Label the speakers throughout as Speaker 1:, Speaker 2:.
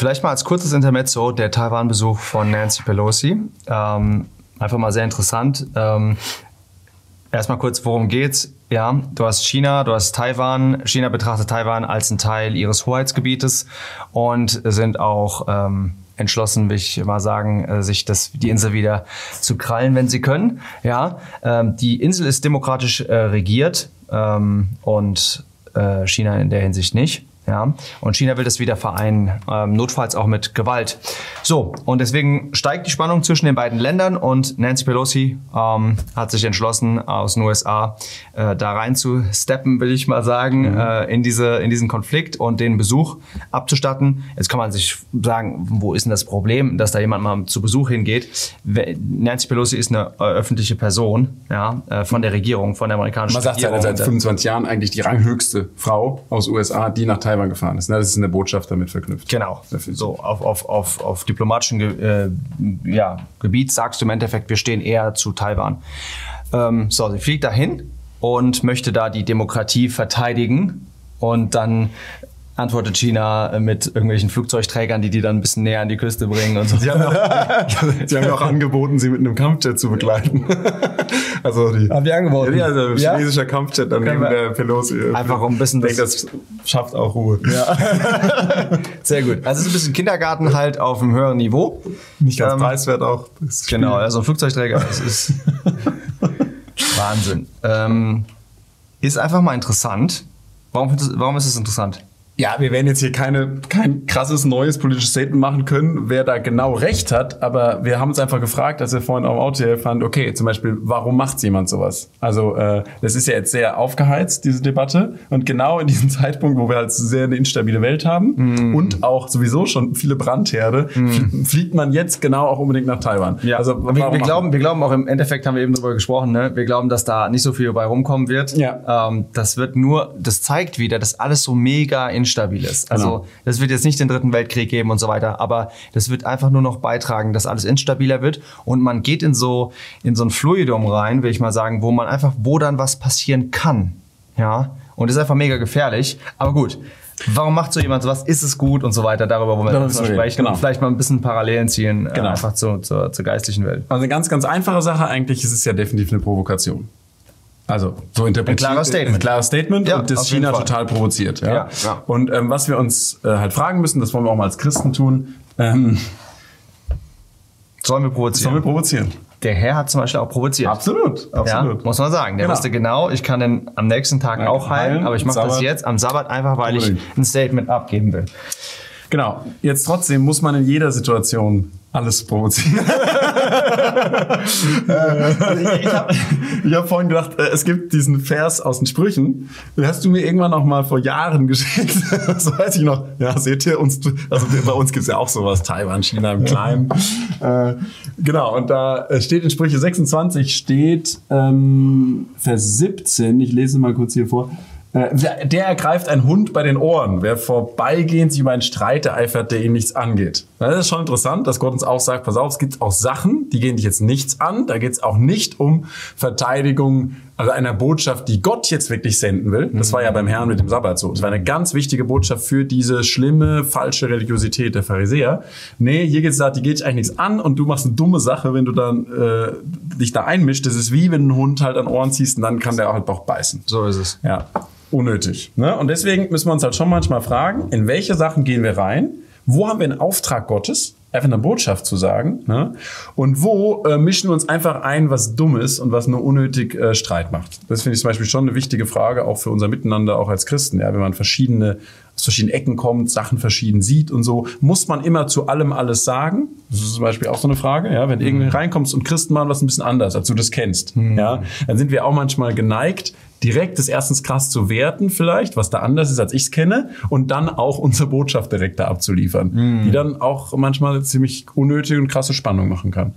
Speaker 1: Vielleicht mal als kurzes Intermezzo der Taiwan-Besuch von Nancy Pelosi. Ähm, einfach mal sehr interessant. Ähm, erstmal kurz, worum geht's? Ja, du hast China, du hast Taiwan. China betrachtet Taiwan als einen Teil ihres Hoheitsgebietes und sind auch ähm, entschlossen, will ich mal sagen, äh, sich das, die Insel wieder zu krallen, wenn sie können. Ja, ähm, die Insel ist demokratisch äh, regiert ähm, und äh, China in der Hinsicht nicht. Ja, und China will das wieder vereinen, ähm, notfalls auch mit Gewalt. So, und deswegen steigt die Spannung zwischen den beiden Ländern und Nancy Pelosi ähm, hat sich entschlossen, aus den USA äh, da rein zu steppen, will ich mal sagen, mhm. äh, in, diese, in diesen Konflikt und den Besuch abzustatten. Jetzt kann man sich sagen, wo ist denn das Problem, dass da jemand mal zu Besuch hingeht? Nancy Pelosi ist eine äh, öffentliche Person ja, äh, von der Regierung, von der amerikanischen
Speaker 2: man Regierung. Man sagt seit 25 Jahren eigentlich die ranghöchste Frau aus USA, die nach Taiwan Taiwan gefahren ist. Ne? Das ist eine Botschaft damit verknüpft.
Speaker 1: Genau. So auf, auf, auf, auf diplomatischem äh, ja, Gebiet sagst du im Endeffekt, wir stehen eher zu Taiwan. Ähm, so, sie fliegt dahin und möchte da die Demokratie verteidigen. Und dann antwortet China mit irgendwelchen Flugzeugträgern, die die dann ein bisschen näher an die Küste bringen und so.
Speaker 2: Sie haben auch, sie haben auch angeboten, sie mit einem Kampfjet zu begleiten.
Speaker 1: also die, haben die angeboten?
Speaker 2: Ja, also ja? chinesischer Kampfjet dann neben der Pelosi.
Speaker 1: Einfach um ein bisschen...
Speaker 2: Ich denke, das schafft auch Ruhe.
Speaker 1: Ja. Sehr gut. Also es ist ein bisschen Kindergarten halt auf einem höheren Niveau.
Speaker 2: Nicht ganz ähm, preiswert auch.
Speaker 1: Genau, also ein Flugzeugträger, das ist Wahnsinn. Ähm, ist einfach mal interessant. Warum, warum ist es interessant?
Speaker 2: Ja, wir werden jetzt hier keine, kein krasses neues politisches Statement machen können, wer da genau recht hat, aber wir haben uns einfach gefragt, als wir vorhin auf dem Auto hier fanden, okay, zum Beispiel, warum macht jemand sowas? Also äh, das ist ja jetzt sehr aufgeheizt, diese Debatte. Und genau in diesem Zeitpunkt, wo wir halt sehr eine instabile Welt haben mm. und auch sowieso schon viele Brandherde, mm. fliegt man jetzt genau auch unbedingt nach Taiwan.
Speaker 1: Ja, also wir, wir glauben, wir glauben auch im Endeffekt, haben wir eben darüber gesprochen, ne? wir glauben, dass da nicht so viel bei rumkommen wird. Ja. Ähm, das wird nur, das zeigt wieder, dass alles so mega in instabil ist. Also genau. das wird jetzt nicht den dritten Weltkrieg geben und so weiter, aber das wird einfach nur noch beitragen, dass alles instabiler wird und man geht in so in so ein Fluidum rein, will ich mal sagen, wo man einfach, wo dann was passieren kann, ja. Und das ist einfach mega gefährlich. Aber gut, Warum macht so jemand sowas? Ist es gut und so weiter? Darüber wollen wir noch sprechen genau. und vielleicht mal ein bisschen Parallelen ziehen, äh, genau. äh, einfach zu, zur, zur geistlichen Welt.
Speaker 2: Also eine ganz, ganz einfache Sache eigentlich ist es ja definitiv eine Provokation. Also so interpretiert.
Speaker 1: Ein klares Statement. Ein
Speaker 2: klares Statement ja, und das China total provoziert. Ja? Ja, ja. Und ähm, was wir uns äh, halt fragen müssen, das wollen wir auch mal als Christen tun. Ähm,
Speaker 1: sollen wir provozieren?
Speaker 2: Sollen wir provozieren?
Speaker 1: Der Herr hat zum Beispiel auch provoziert.
Speaker 2: Absolut, absolut.
Speaker 1: Ja, muss man sagen. Der genau. wusste genau, ich kann den am nächsten Tag auch heilen, aber ich mache das jetzt am Sabbat einfach, weil ich ein Statement abgeben will.
Speaker 2: Genau. Jetzt trotzdem muss man in jeder Situation alles provozieren. ich habe hab vorhin gedacht, äh, es gibt diesen Vers aus den Sprüchen. Den hast du mir irgendwann noch mal vor Jahren geschickt. das weiß ich noch. Ja, seht ihr uns, also bei uns gibt's ja auch sowas, Taiwan, China im Kleinen. äh, genau, und da steht in Sprüche 26 steht ähm, Vers 17, ich lese mal kurz hier vor. Äh, der ergreift einen Hund bei den Ohren. Wer vorbeigehend sich über einen Streit ereifert, der ihn nichts angeht. Das ist schon interessant, dass Gott uns auch sagt, pass auf, es gibt auch Sachen, die gehen dich jetzt nichts an. Da geht es auch nicht um Verteidigung also einer Botschaft, die Gott jetzt wirklich senden will. Das war ja beim Herrn mit dem Sabbat so. Das war eine ganz wichtige Botschaft für diese schlimme, falsche Religiosität der Pharisäer. Nee, hier geht's da, die geht dich eigentlich nichts an und du machst eine dumme Sache, wenn du dann äh, dich da einmischt. Das ist wie wenn du einen Hund halt an Ohren ziehst und dann kann der auch halt auch beißen.
Speaker 1: So ist es.
Speaker 2: Ja unnötig. Ne? Und deswegen müssen wir uns halt schon manchmal fragen, in welche Sachen gehen wir rein? Wo haben wir einen Auftrag Gottes? Einfach eine Botschaft zu sagen. Ne? Und wo äh, mischen wir uns einfach ein, was dumm ist und was nur unnötig äh, Streit macht? Das finde ich zum Beispiel schon eine wichtige Frage, auch für unser Miteinander, auch als Christen. Ja? Wenn man verschiedene, aus verschiedenen Ecken kommt, Sachen verschieden sieht und so, muss man immer zu allem alles sagen? Das ist zum Beispiel auch so eine Frage. Ja? Wenn du irgendwie mhm. reinkommst und Christen machen was ein bisschen anders, als du das kennst, mhm. ja? dann sind wir auch manchmal geneigt, direkt das erstens krass zu werten vielleicht, was da anders ist, als ich es kenne, und dann auch unsere Botschaft direkt da abzuliefern, mm. die dann auch manchmal ziemlich unnötige und krasse Spannung machen kann.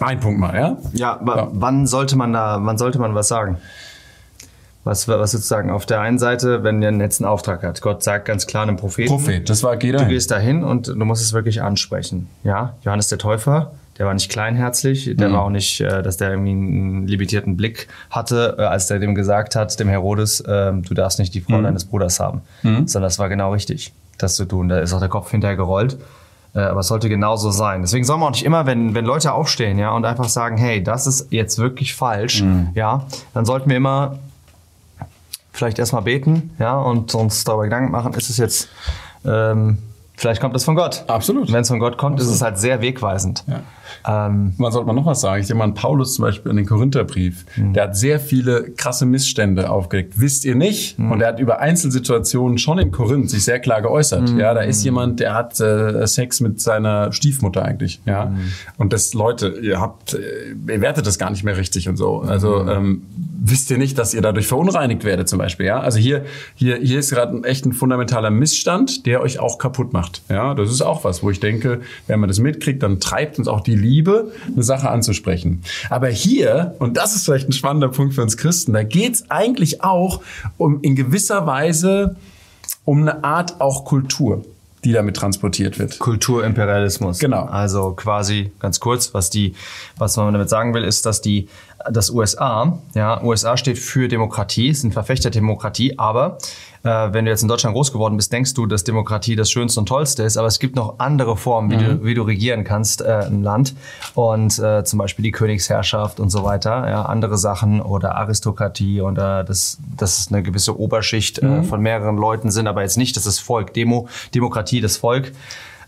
Speaker 2: Ein Punkt mal, ja?
Speaker 1: Ja, ja. wann sollte man da, wann sollte man was sagen? Was, was sozusagen auf der einen Seite, wenn ihr einen Auftrag hat, Gott sagt ganz klar einem Propheten.
Speaker 2: Prophet, das war jeder.
Speaker 1: Du gehst dahin und du musst es wirklich ansprechen. Ja, Johannes der Täufer der war nicht kleinherzig, der mhm. war auch nicht, äh, dass der irgendwie einen limitierten Blick hatte, äh, als der dem gesagt hat, dem Herodes, äh, du darfst nicht die Frau mhm. deines Bruders haben. Mhm. Sondern das war genau richtig. das zu tun. Da ist auch der Kopf hinterher gerollt. Äh, aber es sollte genauso sein. Deswegen soll man auch nicht immer, wenn, wenn Leute aufstehen, ja, und einfach sagen, hey, das ist jetzt wirklich falsch, mhm. ja, dann sollten wir immer vielleicht erstmal beten, ja, und uns darüber Gedanken machen, ist es jetzt ähm, Vielleicht kommt es von Gott.
Speaker 2: Absolut.
Speaker 1: Wenn es von Gott kommt, Absolut. ist es halt sehr wegweisend.
Speaker 2: Ja. Ähm, man sollte mal noch was sagen. Ich denke mal an Paulus zum Beispiel in den Korintherbrief. Mhm. Der hat sehr viele krasse Missstände aufgedeckt. Wisst ihr nicht? Mhm. Und er hat über Einzelsituationen schon in Korinth sich sehr klar geäußert. Mhm. Ja, da ist jemand, der hat äh, Sex mit seiner Stiefmutter eigentlich. Ja. Mhm. Und das, Leute, ihr habt, äh, ihr wertet das gar nicht mehr richtig und so. Also mhm. ähm, wisst ihr nicht, dass ihr dadurch verunreinigt werdet zum Beispiel. Ja. Also hier, hier, hier ist gerade echt ein fundamentaler Missstand, der euch auch kaputt macht. Ja, das ist auch was, wo ich denke, wenn man das mitkriegt, dann treibt uns auch die Liebe, eine Sache anzusprechen. Aber hier, und das ist vielleicht ein spannender Punkt für uns Christen, da geht es eigentlich auch um in gewisser Weise um eine Art auch Kultur die damit transportiert wird.
Speaker 1: Kulturimperialismus.
Speaker 2: Genau.
Speaker 1: Also quasi ganz kurz, was die, was man damit sagen will, ist, dass die, das USA, ja, USA steht für Demokratie, ein Verfechter Demokratie, aber wenn du jetzt in Deutschland groß geworden bist, denkst du, dass Demokratie das Schönste und Tollste ist, aber es gibt noch andere Formen, wie, mhm. du, wie du regieren kannst äh, ein Land und äh, zum Beispiel die Königsherrschaft und so weiter, ja, andere Sachen oder Aristokratie oder das, das ist eine gewisse Oberschicht äh, mhm. äh, von mehreren Leuten sind, aber jetzt nicht, das ist Volk, Demo, Demokratie, das Volk.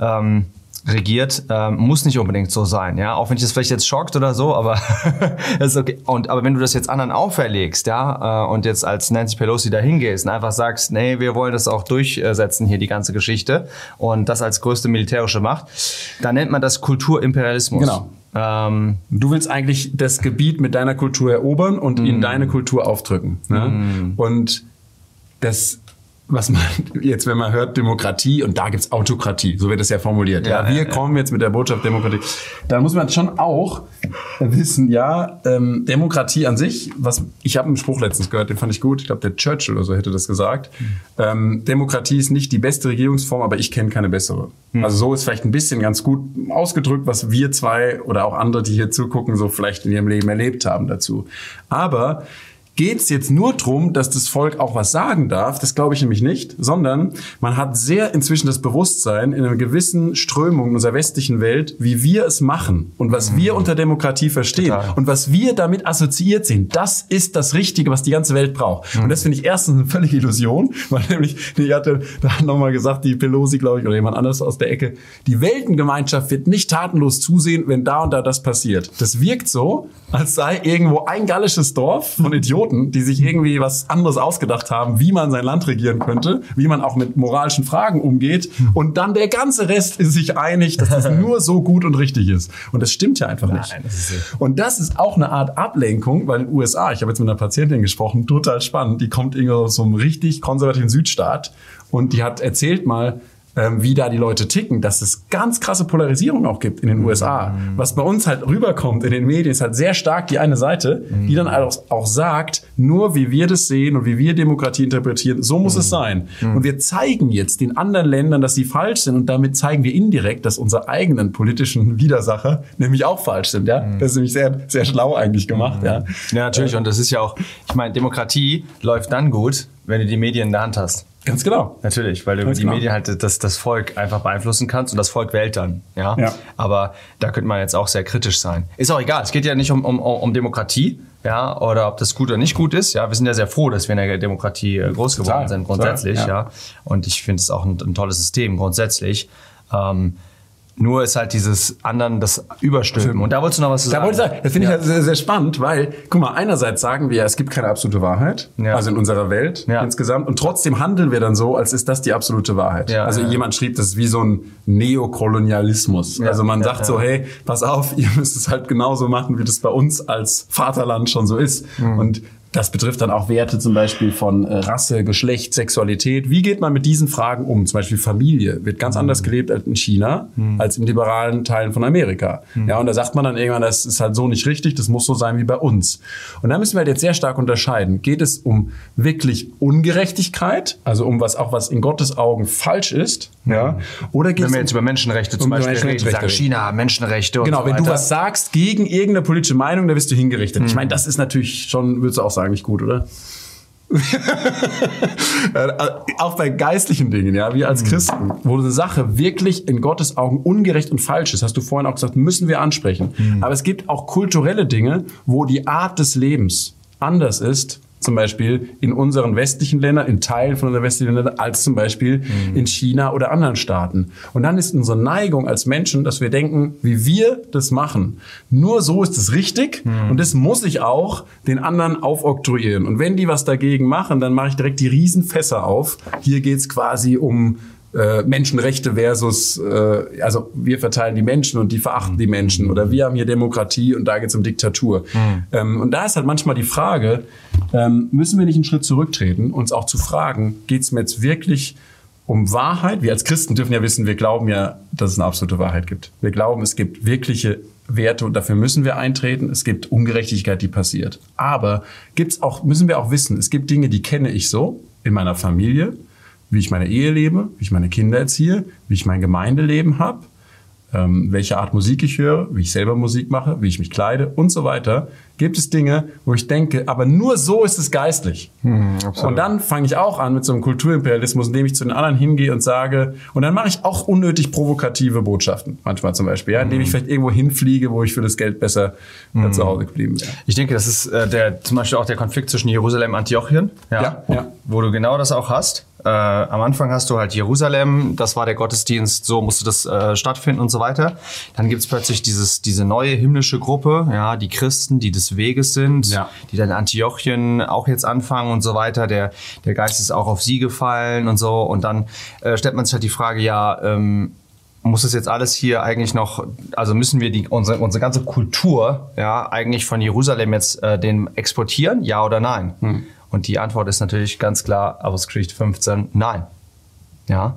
Speaker 1: Ähm, regiert, ähm, muss nicht unbedingt so sein, ja, auch wenn ich das vielleicht jetzt schockt oder so, aber das ist okay. Und aber wenn du das jetzt anderen auferlegst, ja, äh, und jetzt als Nancy Pelosi da hingehst und einfach sagst, nee, wir wollen das auch durchsetzen hier die ganze Geschichte und das als größte militärische Macht, dann nennt man das Kulturimperialismus.
Speaker 2: Genau. Ähm, du willst eigentlich das Gebiet mit deiner Kultur erobern und mm. in deine Kultur aufdrücken. Ne? Mm. Und das was man jetzt, wenn man hört Demokratie und da gibt's Autokratie, so wird es ja formuliert. Ja, ja wir ja, kommen jetzt mit der Botschaft Demokratie. Da muss man schon auch wissen, ja, ähm, Demokratie an sich, was ich habe einen Spruch letztens gehört, den fand ich gut. Ich glaube, der Churchill oder so hätte das gesagt. Mhm. Ähm, Demokratie ist nicht die beste Regierungsform, aber ich kenne keine bessere. Mhm. Also so ist vielleicht ein bisschen ganz gut ausgedrückt, was wir zwei oder auch andere, die hier zugucken, so vielleicht in ihrem Leben erlebt haben dazu. Aber geht es jetzt nur darum, dass das Volk auch was sagen darf. Das glaube ich nämlich nicht, sondern man hat sehr inzwischen das Bewusstsein in einer gewissen Strömung in unserer westlichen Welt, wie wir es machen und was mhm. wir unter Demokratie verstehen Total. und was wir damit assoziiert sind. Das ist das Richtige, was die ganze Welt braucht. Mhm. Und das finde ich erstens eine völlige Illusion, weil nämlich, die hatte da nochmal gesagt, die Pelosi, glaube ich, oder jemand anders aus der Ecke, die Weltengemeinschaft wird nicht tatenlos zusehen, wenn da und da das passiert. Das wirkt so, als sei irgendwo ein gallisches Dorf von Idioten Idioten, die sich irgendwie was anderes ausgedacht haben, wie man sein Land regieren könnte, wie man auch mit moralischen Fragen umgeht. Und dann der ganze Rest ist sich einig, dass das nur so gut und richtig ist. Und das stimmt ja einfach nicht. Nein, das und das ist auch eine Art Ablenkung, weil in den USA, ich habe jetzt mit einer Patientin gesprochen, total spannend, die kommt irgendwie aus so einem richtig konservativen Südstaat und die hat erzählt mal, ähm, wie da die Leute ticken, dass es ganz krasse Polarisierung auch gibt in den USA. Mhm. Was bei uns halt rüberkommt in den Medien, ist halt sehr stark die eine Seite, mhm. die dann auch, auch, sagt, nur wie wir das sehen und wie wir Demokratie interpretieren, so muss mhm. es sein. Mhm. Und wir zeigen jetzt den anderen Ländern, dass sie falsch sind und damit zeigen wir indirekt, dass unsere eigenen politischen Widersacher nämlich auch falsch sind. Ja, mhm. das ist nämlich sehr, sehr schlau eigentlich gemacht. Ja,
Speaker 1: ja natürlich. Und das ist ja auch, ich meine, Demokratie läuft dann gut, wenn du die Medien in der Hand hast.
Speaker 2: Ganz genau.
Speaker 1: Natürlich, weil du über die genau. Medien halt das, das Volk einfach beeinflussen kannst und das Volk wählt dann. Ja?
Speaker 2: ja.
Speaker 1: Aber da könnte man jetzt auch sehr kritisch sein. Ist auch egal. Es geht ja nicht um, um, um Demokratie, ja, oder ob das gut oder nicht gut ist. Ja, wir sind ja sehr froh, dass wir in der Demokratie äh, groß geworden Total. sind, grundsätzlich. Total, ja. ja. Und ich finde es auch ein, ein, tolles System, grundsätzlich. Ähm, nur ist halt dieses anderen das Überstülpen. Und da wolltest du noch was
Speaker 2: sagen. Da wollte ich sagen, das finde ich ja. halt sehr, sehr spannend, weil, guck mal, einerseits sagen wir ja, es gibt keine absolute Wahrheit, ja. also in unserer Welt ja. insgesamt. Und trotzdem handeln wir dann so, als ist das die absolute Wahrheit. Ja, also jemand schrieb, das ist wie so ein Neokolonialismus. also man sagt so, hey, pass auf, ihr müsst es halt genauso machen, wie das bei uns als Vaterland schon so ist. Mhm. Und das betrifft dann auch Werte zum Beispiel von äh, Rasse, Geschlecht, Sexualität. Wie geht man mit diesen Fragen um? Zum Beispiel Familie wird ganz mhm. anders gelebt als in China, mhm. als in liberalen Teilen von Amerika. Mhm. Ja, und da sagt man dann irgendwann, das ist halt so nicht richtig, das muss so sein wie bei uns. Und da müssen wir halt jetzt sehr stark unterscheiden. Geht es um wirklich Ungerechtigkeit, also um was auch was in Gottes Augen falsch ist, ja?
Speaker 1: Oder geht Wenn wir jetzt über Menschenrechte zum Beispiel
Speaker 2: Menschenrechte
Speaker 1: reden, sagen China, Menschenrechte und
Speaker 2: Genau, so wenn du was sagst gegen irgendeine politische Meinung, dann wirst du hingerichtet. Ich hm. meine, das ist natürlich schon, würdest du auch sagen, nicht gut, oder? Äh, auch bei geistlichen Dingen, ja, wir als Christen, wo eine Sache wirklich in Gottes Augen ungerecht und falsch ist, hast du vorhin auch gesagt, müssen wir ansprechen. Aber es gibt auch kulturelle Dinge, wo die Art des Lebens anders ist zum Beispiel in unseren westlichen Ländern, in Teilen von unseren westlichen Ländern, als zum Beispiel mhm. in China oder anderen Staaten. Und dann ist unsere Neigung als Menschen, dass wir denken, wie wir das machen. Nur so ist es richtig mhm. und das muss ich auch den anderen aufoktroyieren. Und wenn die was dagegen machen, dann mache ich direkt die Riesenfässer auf. Hier geht's quasi um äh, Menschenrechte versus, äh, also wir verteilen die Menschen und die verachten die Menschen oder wir haben hier Demokratie und da geht es um Diktatur. Mhm. Ähm, und da ist halt manchmal die Frage, ähm, müssen wir nicht einen Schritt zurücktreten, uns auch zu fragen, geht es mir jetzt wirklich um Wahrheit? Wir als Christen dürfen ja wissen, wir glauben ja, dass es eine absolute Wahrheit gibt. Wir glauben, es gibt wirkliche Werte und dafür müssen wir eintreten. Es gibt Ungerechtigkeit, die passiert. Aber gibt's auch, müssen wir auch wissen, es gibt Dinge, die kenne ich so in meiner Familie, wie ich meine Ehe lebe, wie ich meine Kinder erziehe, wie ich mein Gemeindeleben habe, ähm, welche Art Musik ich höre, wie ich selber Musik mache, wie ich mich kleide und so weiter, gibt es Dinge, wo ich denke, aber nur so ist es geistlich. Hm, und dann fange ich auch an mit so einem Kulturimperialismus, indem ich zu den anderen hingehe und sage, und dann mache ich auch unnötig provokative Botschaften, manchmal zum Beispiel, ja, indem hm. ich vielleicht irgendwo hinfliege, wo ich für das Geld besser hm. zu Hause geblieben wäre.
Speaker 1: Ich denke, das ist äh, der, zum Beispiel auch der Konflikt zwischen Jerusalem und Antiochien, ja, ja, ja. wo du genau das auch hast. Äh, am Anfang hast du halt Jerusalem, das war der Gottesdienst, so musste das äh, stattfinden und so weiter. Dann gibt's plötzlich dieses, diese neue himmlische Gruppe, ja, die Christen, die des Weges sind, ja. die dann Antiochien auch jetzt anfangen und so weiter. Der, der Geist ist auch auf sie gefallen und so. Und dann äh, stellt man sich halt die Frage, ja, ähm, muss es jetzt alles hier eigentlich noch, also müssen wir die, unsere, unsere ganze Kultur ja eigentlich von Jerusalem jetzt äh, den exportieren, ja oder nein? Hm. Und die Antwort ist natürlich ganz klar, Apostelgeschichte 15, nein. Ja.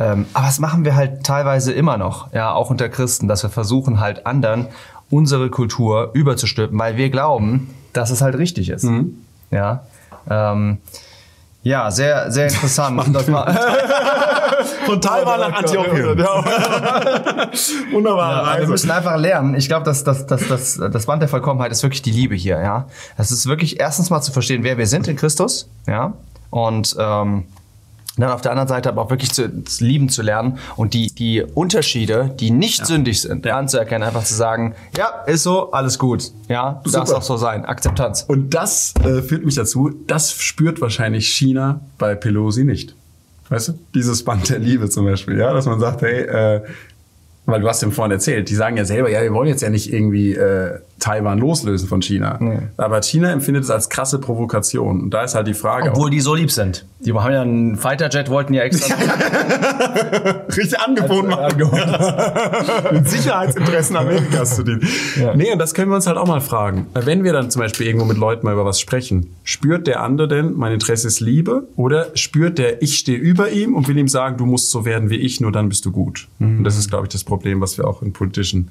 Speaker 1: Ähm, aber das machen wir halt teilweise immer noch, ja, auch unter Christen, dass wir versuchen halt anderen unsere Kultur überzustülpen, weil wir glauben, dass es halt richtig ist. Mhm. Ja. Ähm, ja, sehr, sehr interessant.
Speaker 2: Von Taiwan nach Antiochien.
Speaker 1: Wunderbar. Ja, wir müssen einfach lernen. Ich glaube, das, das, das, das, das Band der Vollkommenheit ist wirklich die Liebe hier. Ja, Es ist wirklich erstens mal zu verstehen, wer wir sind in Christus. Ja, und ähm, dann auf der anderen Seite aber auch wirklich zu, zu lieben zu lernen und die, die Unterschiede, die nicht ja. sündig sind, ja. anzuerkennen, einfach zu sagen, ja, ist so, alles gut. Ja, darf auch so sein. Akzeptanz.
Speaker 2: Und das äh, führt mich dazu, das spürt wahrscheinlich China bei Pelosi nicht. Weißt du? Dieses Band der Liebe zum Beispiel, ja, dass man sagt, hey, äh, weil du hast ihm vorhin erzählt, die sagen ja selber, ja, wir wollen jetzt ja nicht irgendwie äh, Taiwan loslösen von China. Nee. Aber China empfindet es als krasse Provokation. Und da ist halt die Frage.
Speaker 1: Obwohl die so lieb sind. Die haben ja einen Fighterjet, wollten ja extra.
Speaker 2: Richtig angeboten machen. Mit Sicherheitsinteressen Amerikas zu dienen. Ja. Nee, und das können wir uns halt auch mal fragen. Wenn wir dann zum Beispiel irgendwo mit Leuten mal über was sprechen, spürt der andere denn, mein Interesse ist Liebe? Oder spürt der, ich stehe über ihm und will ihm sagen, du musst so werden wie ich, nur dann bist du gut? Mhm. Und das ist, glaube ich, das Problem, was wir auch in politischen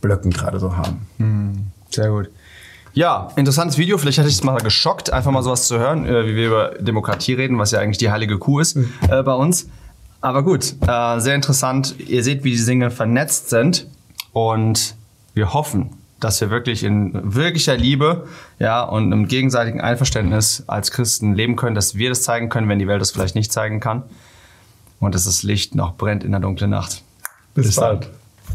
Speaker 2: Blöcken gerade so haben.
Speaker 1: Mhm. Sehr gut. Ja, interessantes Video. Vielleicht hätte ich es mal geschockt, einfach mal sowas zu hören, äh, wie wir über Demokratie reden, was ja eigentlich die heilige Kuh ist mhm. äh, bei uns. Aber gut, äh, sehr interessant. Ihr seht, wie die Dinge vernetzt sind und wir hoffen, dass wir wirklich in wirklicher Liebe, ja, und im gegenseitigen Einverständnis als Christen leben können, dass wir das zeigen können, wenn die Welt das vielleicht nicht zeigen kann. Und dass das Licht noch brennt in der dunklen Nacht.
Speaker 2: Bis, Bis bald.